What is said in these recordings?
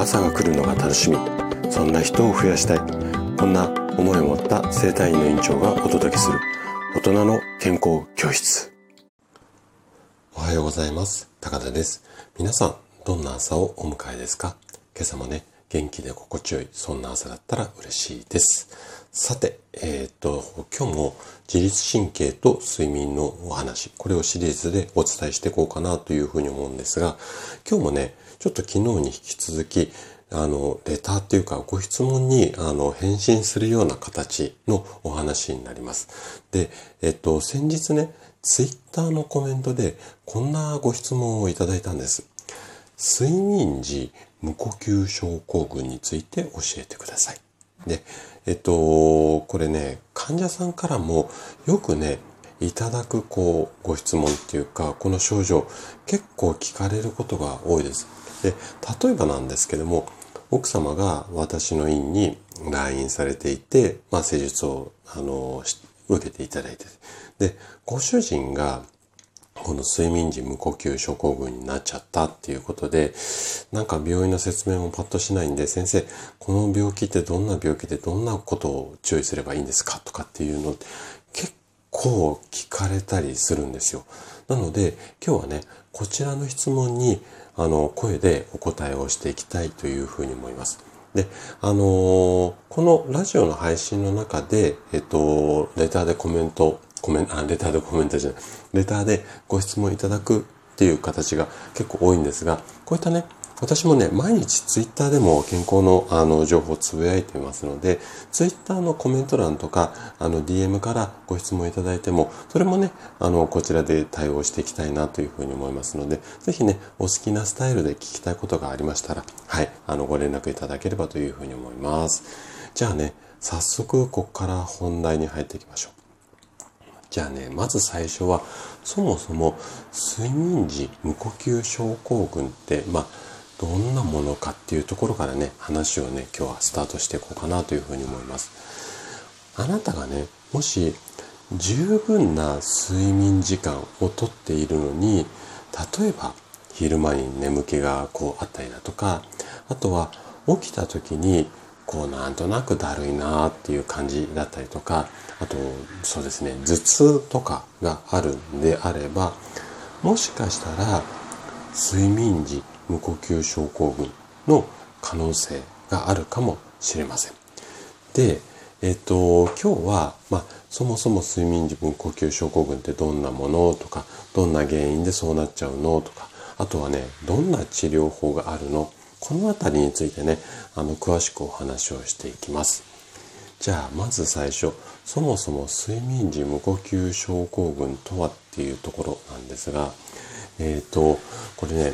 朝が来るのが楽しみ。そんな人を増やしたい。こんな思いを持った生体院の院長がお届けする。大人の健康教室。おはようございます。高田です。皆さんどんな朝をお迎えですか？今朝もね元気で心地よいそんな朝だったら嬉しいです。さて、えっ、と、今日も自律神経と睡眠のお話、これをシリーズでお伝えしていこうかなというふうに思うんですが、今日もね、ちょっと昨日に引き続き、あの、レターっていうかご質問に、あの、返信するような形のお話になります。で、えっ、と、先日ね、ツイッターのコメントで、こんなご質問をいただいたんです。睡眠時無呼吸症候群について教えてください。で、えっと、これね、患者さんからもよくね、いただくこうご質問っていうか、この症状結構聞かれることが多いです。で、例えばなんですけども、奥様が私の院に来院されていて、まあ施術を、あの、受けていただいて、で、ご主人がこの睡眠時無呼吸症候群になっちゃったっていうことで、なんか病院の説明もパッとしないんで、先生、この病気ってどんな病気でどんなことを注意すればいいんですかとかっていうの結構聞かれたりするんですよ。なので、今日はね、こちらの質問に、あの、声でお答えをしていきたいというふうに思います。で、あのー、このラジオの配信の中で、えっと、レターでコメントコメント、あ、レターでコメントじゃない、レターでご質問いただくっていう形が結構多いんですが、こういったね、私もね、毎日ツイッターでも健康のあの情報をつぶやいていますので、ツイッターのコメント欄とか、あの DM からご質問いただいても、それもね、あの、こちらで対応していきたいなというふうに思いますので、ぜひね、お好きなスタイルで聞きたいことがありましたら、はい、あの、ご連絡いただければというふうに思います。じゃあね、早速、ここから本題に入っていきましょう。じゃあね、まず最初は、そもそも睡眠時無呼吸症候群って、まあ、どんなものかっていうところからね、話をね、今日はスタートしていこうかなというふうに思います。あなたがね、もし十分な睡眠時間をとっているのに、例えば昼間に眠気がこうあったりだとか、あとは起きた時にこうなんとなくだるいなっていう感じだったりとか、あとそうですね、頭痛とかがあるんであれば、もしかしたら睡眠時無呼吸症候群の可能性があるかもしれません。で、えっと、今日は、まあ、そもそも睡眠時無呼吸症候群ってどんなものとか、どんな原因でそうなっちゃうのとか、あとはね、どんな治療法があるのこのあたりについてね、あの、詳しくお話をしていきます。じゃあ、まず最初、そもそも睡眠時無呼吸症候群とはっていうところなんですが、えっ、ー、と、これね、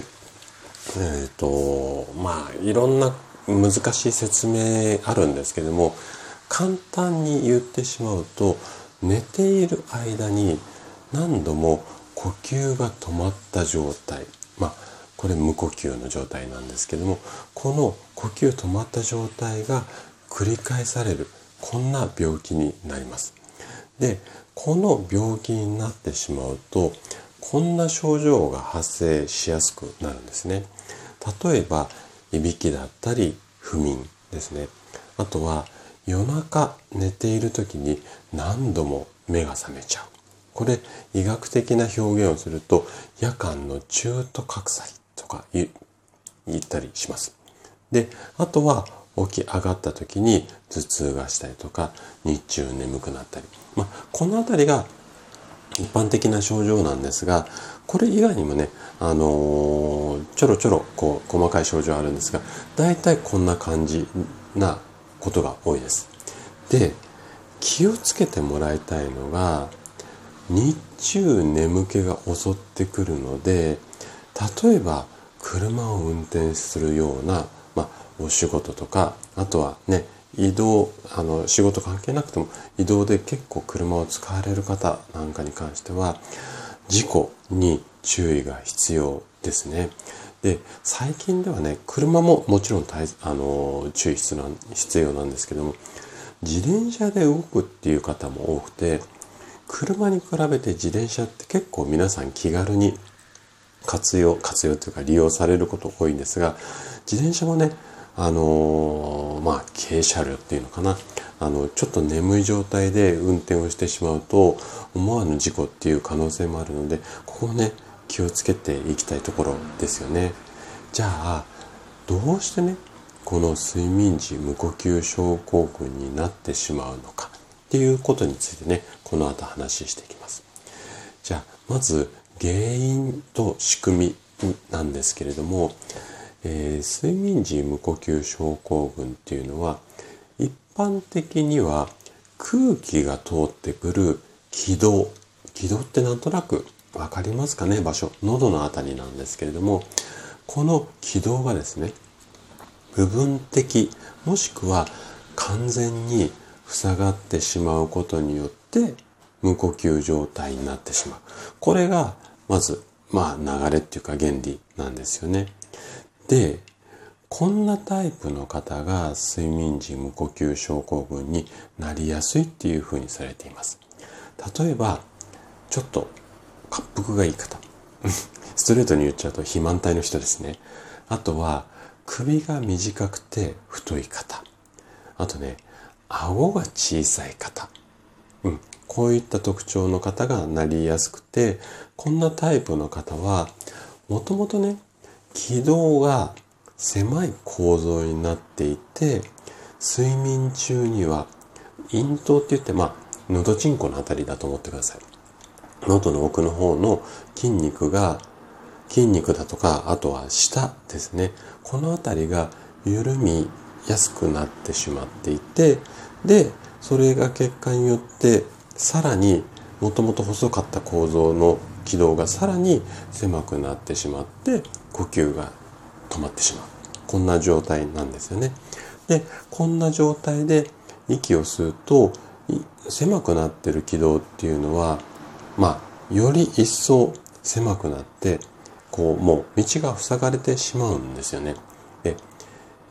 えっ、ー、と、まあ、いろんな難しい説明あるんですけども、簡単に言ってしまうと、寝ている間に何度も呼吸が止まった状態、まあ、これ無呼吸の状態なんですけどもこの呼吸止まった状態が繰り返されるこんな病気になります。でこの病気になってしまうとこんな症状が発生しやすくなるんですね。例えばいびきだったり不眠ですね。あとは夜中寝ている時に何度も目が覚めちゃう。これ医学的な表現をすると夜間の中途覚醒とか言ったりします。で、あとは起き上がった時に頭痛がしたりとか、日中眠くなったり。まあ、このあたりが一般的な症状なんですが、これ以外にもね、あのー、ちょろちょろこう細かい症状あるんですが、大体こんな感じなことが多いです。で、気をつけてもらいたいのが、日中眠気が襲ってくるので、例えば車を運転するような、まあ、お仕事とかあとはね移動あの仕事関係なくても移動で結構車を使われる方なんかに関しては事故に注意が必要ですね。で最近ではね車ももちろんあの注意必要なんですけども自転車で動くっていう方も多くて車に比べて自転車って結構皆さん気軽に活用、活用というか利用されること多いんですが、自転車もね、あの、まあ、軽車両っていうのかな。あの、ちょっと眠い状態で運転をしてしまうと、思わぬ事故っていう可能性もあるので、ここをね、気をつけていきたいところですよね。じゃあ、どうしてね、この睡眠時無呼吸症候群になってしまうのか？っていうことについてね、この後話していきます。じゃあ、まず原因と仕組みなんですけれども、えー、睡眠時無呼吸症候群っていうのは一般的には空気が通ってくる気道気道ってなんとなく分かりますかね？場所喉の辺りなんですけれどもこの気道がですね部分的もしくは完全に塞がってしまうことによって無呼吸状態になってしまう。これがまずまあ流れっていうか原理なんですよね。で、こんなタイプの方が睡眠時無呼吸症候群になりやすいっていうふうにされています。例えば、ちょっと滑腹がいい方。ストレートに言っちゃうと肥満体の人ですね。あとは、首が短くて太い方。あとね、顎が小さい方。うん。こういった特徴の方がなりやすくて、こんなタイプの方は、もともとね、気道が狭い構造になっていて、睡眠中には、咽頭って言って、まあ、喉チンコのあたりだと思ってください。喉の奥の方の筋肉が、筋肉だとか、あとは舌ですね。このあたりが緩みやすくなってしまっていて、で、それが結果によって、さらにもともと細かった構造の軌道がさらに狭くなってしまって呼吸が止まってしまう。こんな状態なんですよね。でこんな状態で息を吸うと狭くなってる軌道っていうのはまあより一層狭くなってこうもう道が塞がれてしまうんですよね。で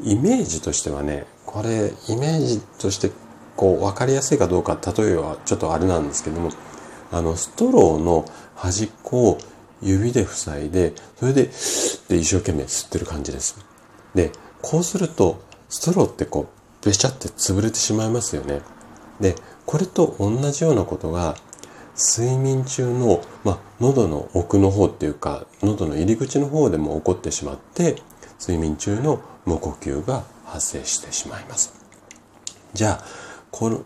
イメージとしてはねこれイメージとしてこう分かりやすいかどうか例えばちょっとあれなんですけどもあのストローの端っこを指で塞いでそれでで一生懸命吸ってる感じです。でこうするとストローってこうべちゃって潰れてしまいますよね。でこれと同じようなことが睡眠中の、まあ、喉の奥の方っていうか喉の入り口の方でも起こってしまって睡眠中の無呼吸が発生してしまいます。じゃあこの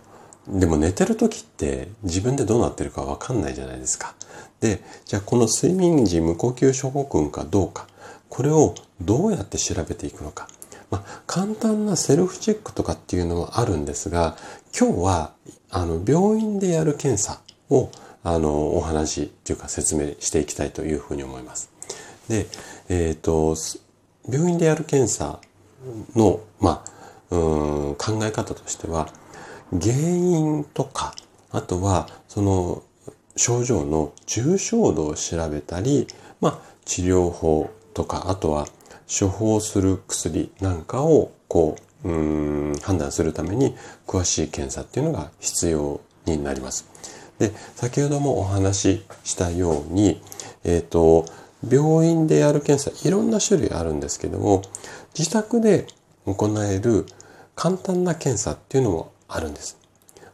でも寝てる時って自分でどうなってるかわかんないじゃないですか。で、じゃあこの睡眠時無呼吸症候群かどうか、これをどうやって調べていくのか。まあ、簡単なセルフチェックとかっていうのはあるんですが、今日は、あの、病院でやる検査を、あの、お話っていうか説明していきたいというふうに思います。で、えっ、ー、と、病院でやる検査の、まあ、うん考え方としては、原因とか、あとはその症状の重症度を調べたり、まあ治療法とか、あとは処方する薬なんかをこう、うん判断するために詳しい検査っていうのが必要になります。で、先ほどもお話ししたように、えっ、ー、と、病院でやる検査、いろんな種類あるんですけども、自宅で行える簡単な検査っていうのもあるんです。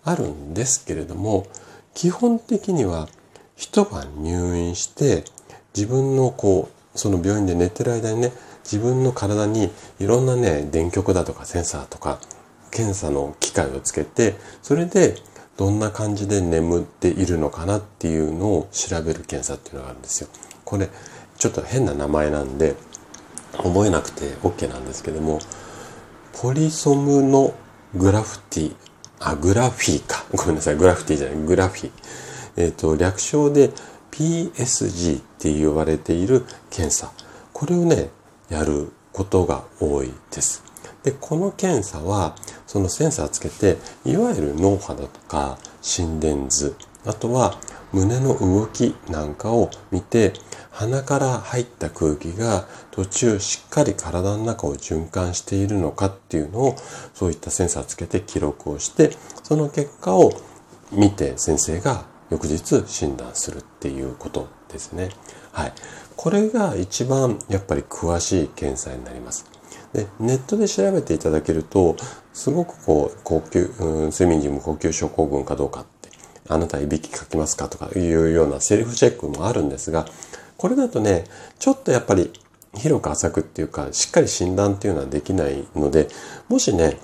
あるんですけれども、基本的には一晩入院して自分のこう、その病院で寝てる間にね、自分の体にいろんなね、電極だとかセンサーとか検査の機械をつけて、それでどんな感じで眠っているのかなっていうのを調べる検査っていうのがあるんですよ。これ、ちょっと変な名前なんで、覚えなくて OK なんですけども、ポリソムのグラフティ、あ、グラフィーか。ごめんなさい、グラフティじゃない、グラフィー。えっ、ー、と、略称で PSG って言われている検査。これをね、やることが多いです。で、この検査は、そのセンサーつけて、いわゆる脳波だとか、心電図、あとは胸の動きなんかを見て、鼻から入った空気が途中しっかり体の中を循環しているのかっていうのをそういったセンサーつけて記録をしてその結果を見て先生が翌日診断するっていうことですね。はい。これが一番やっぱり詳しい検査になります。で、ネットで調べていただけると、すごくこう、呼吸、睡眠時無呼吸症候群かどうかって、あなたいびきかきますかとかいうようなセルフチェックもあるんですが、これだとね、ちょっとやっぱり広く浅くっていうか、しっかり診断っていうのはできないので、もしね、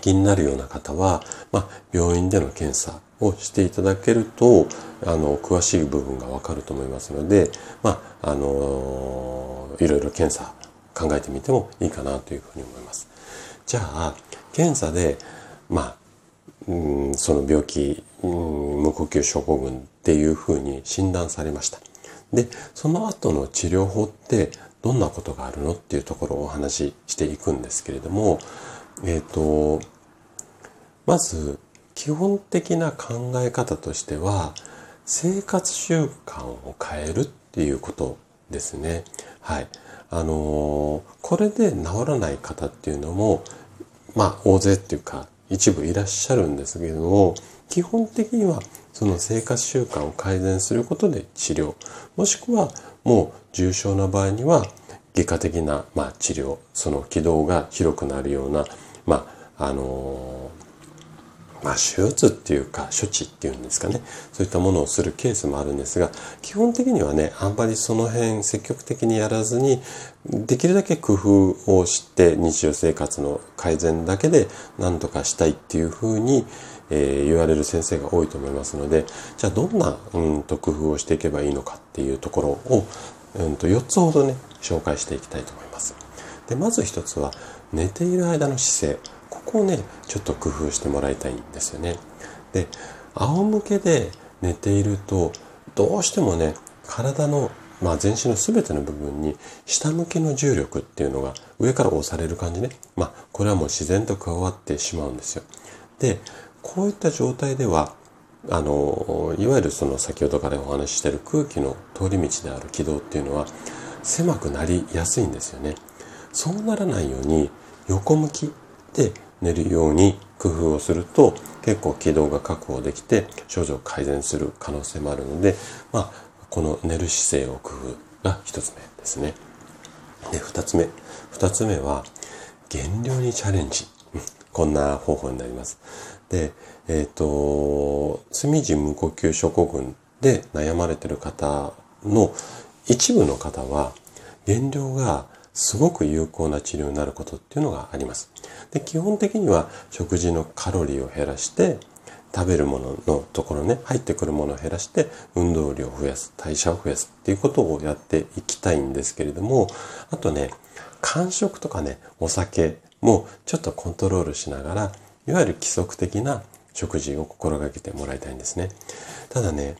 気になるような方は、まあ、病院での検査をしていただけると、あの、詳しい部分がわかると思いますので、まあ、あのいろいろ検査考えてみてもいいかなというふうに思います。じゃあ、検査で、まあ、うん、その病気、うん、無呼吸症候群っていうふうに診断されました。で、その後の治療法ってどんなことがあるのっていうところをお話ししていくんですけれども、えっ、ー、と、まず、基本的な考え方としては、生活習慣を変えるっていうことですね。はい。あのー、これで治らない方っていうのも、まあ、大勢っていうか、一部いらっしゃるんですけれども、基本的にはその生活習慣を改善することで治療、もしくはもう重症な場合には外科的な、まあ、治療、その軌道が広くなるような、まあ、あのーまあ、手術っていうか、処置っていうんですかね。そういったものをするケースもあるんですが、基本的にはね、あんまりその辺積極的にやらずに、できるだけ工夫をして日常生活の改善だけで何とかしたいっていうふうに、えー、言われる先生が多いと思いますので、じゃあどんな、うんと工夫をしていけばいいのかっていうところを、うんと4つほどね、紹介していきたいと思います。で、まず1つは、寝ている間の姿勢。ここをね、ちょっと工夫してもらいたいんですよね。で、仰向けで寝ていると、どうしてもね、体の、まあ、全身の全ての部分に下向きの重力っていうのが上から押される感じね。まあ、これはもう自然と加わってしまうんですよ。で、こういった状態では、あの、いわゆるその先ほどからお話ししている空気の通り道である軌道っていうのは狭くなりやすいんですよね。そうならないように横向きで寝るように工夫をすると結構軌道が確保できて症状改善する可能性もあるので、まあ、この寝る姿勢を工夫が一つ目ですね。で、二つ目。二つ目は減量にチャレンジ。こんな方法になります。で、えっ、ー、と、睡時無呼吸症候群で悩まれている方の一部の方は減量がすごく有効な治療になることっていうのがあります。で基本的には食事のカロリーを減らして食べるもののところね入ってくるものを減らして運動量を増やす代謝を増やすっていうことをやっていきたいんですけれどもあとね間食とかねお酒もちょっとコントロールしながらいわゆる規則的な食事を心がけてもらいたいんですねただね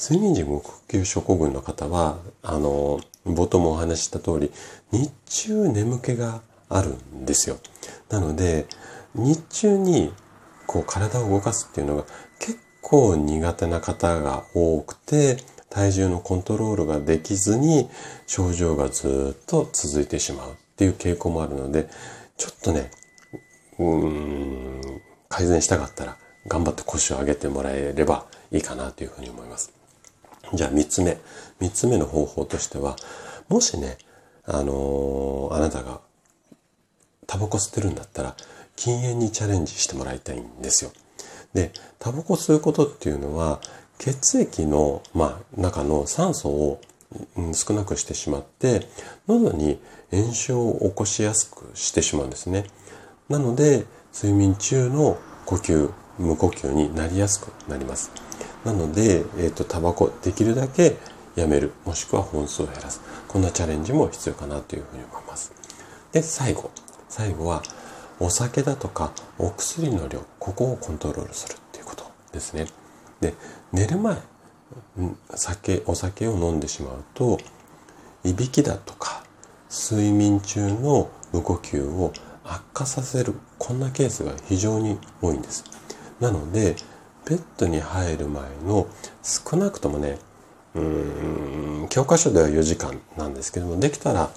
睡眠時無呼吸症候群の方はあの冒頭もお話しした通り日中眠気があるんですよ。なので、日中にこう体を動かすっていうのが結構苦手な方が多くて、体重のコントロールができずに症状がずっと続いてしまうっていう傾向もあるので、ちょっとね、うーん、改善したかったら頑張って腰を上げてもらえればいいかなというふうに思います。じゃあ三つ目。三つ目の方法としては、もしね、あのー、あなたがタバコ吸ってるんだったら禁煙にチャレンジしてもらいたいんですよ。で、タバコ吸うことっていうのは血液の、まあ、中の酸素を少なくしてしまって喉に炎症を起こしやすくしてしまうんですね。なので睡眠中の呼吸無呼吸になりやすくなります。なので、えっ、ー、と、タバコできるだけやめる、もしくは本数を減らす。こんなチャレンジも必要かなというふうに思います。で、最後。最後はお酒だとかお薬の量ここをコントロールするっていうことですねで寝る前酒お酒を飲んでしまうといびきだとか睡眠中の無呼吸を悪化させるこんなケースが非常に多いんですなのでベッドに入る前の少なくともねうん教科書では4時間なんですけどもできたら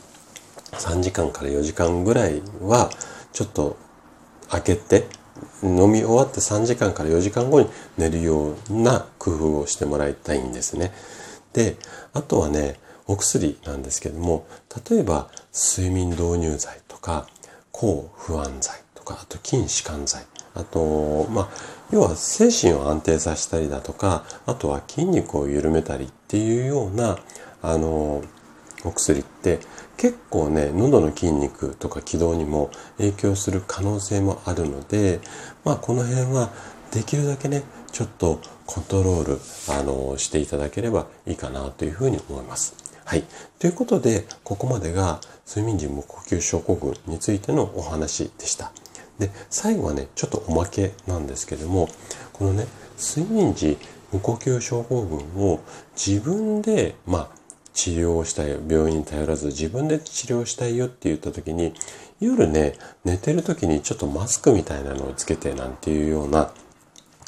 3時間から4時間ぐらいはちょっと開けて飲み終わって3時間から4時間後に寝るような工夫をしてもらいたいんですね。で、あとはね、お薬なんですけども、例えば睡眠導入剤とか抗不安剤とか、あと筋弛緩剤。あと、まあ、要は精神を安定させたりだとか、あとは筋肉を緩めたりっていうような、あの、お薬って結構ね、喉の筋肉とか気道にも影響する可能性もあるので、まあこの辺はできるだけね、ちょっとコントロール、あの、していただければいいかなというふうに思います。はい。ということで、ここまでが睡眠時無呼吸症候群についてのお話でした。で、最後はね、ちょっとおまけなんですけども、このね、睡眠時無呼吸症候群を自分で、まあ、治療したいよ。病院に頼らず自分で治療したいよって言った時に、夜ね、寝てる時にちょっとマスクみたいなのをつけてなんていうような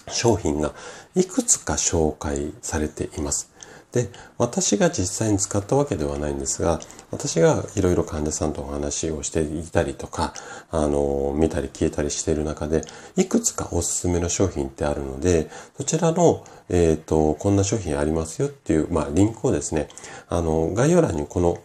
商品がいくつか紹介されています。で、私が実際に使ったわけではないんですが、私がいろいろ患者さんとお話をしていたりとか、あの、見たり消えたりしている中で、いくつかおすすめの商品ってあるので、そちらの、えっ、ー、と、こんな商品ありますよっていう、まあ、リンクをですね、あの、概要欄にこの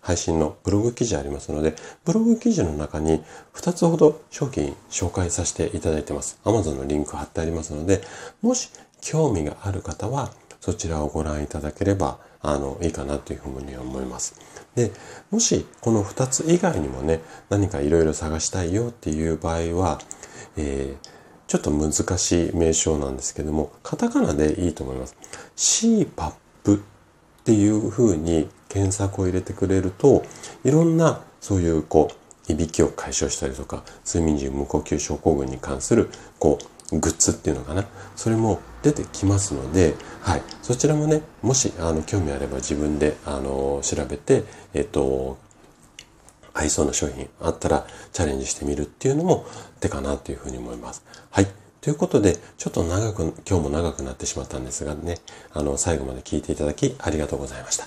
配信のブログ記事ありますので、ブログ記事の中に2つほど商品紹介させていただいてます。Amazon のリンク貼ってありますので、もし興味がある方は、そちらをご覧いただければ、あの、いいかなというふうに思います。で、もしこの2つ以外にもね、何かいろいろ探したいよっていう場合は、えー、ちょっと難しい名称なんですけども、カタカナでいいと思います。CPAP っていうふうに検索を入れてくれると、いろんなそういうこう、いびきを解消したりとか、睡眠時無呼吸症候群に関する、こう、グッズっていうのかな？それも出てきますので、はい。そちらもね、もし、あの、興味あれば自分で、あの、調べて、えっと、合いそうな商品あったらチャレンジしてみるっていうのも手かなというふうに思います。はい。ということで、ちょっと長く、今日も長くなってしまったんですがね、あの、最後まで聞いていただきありがとうございました。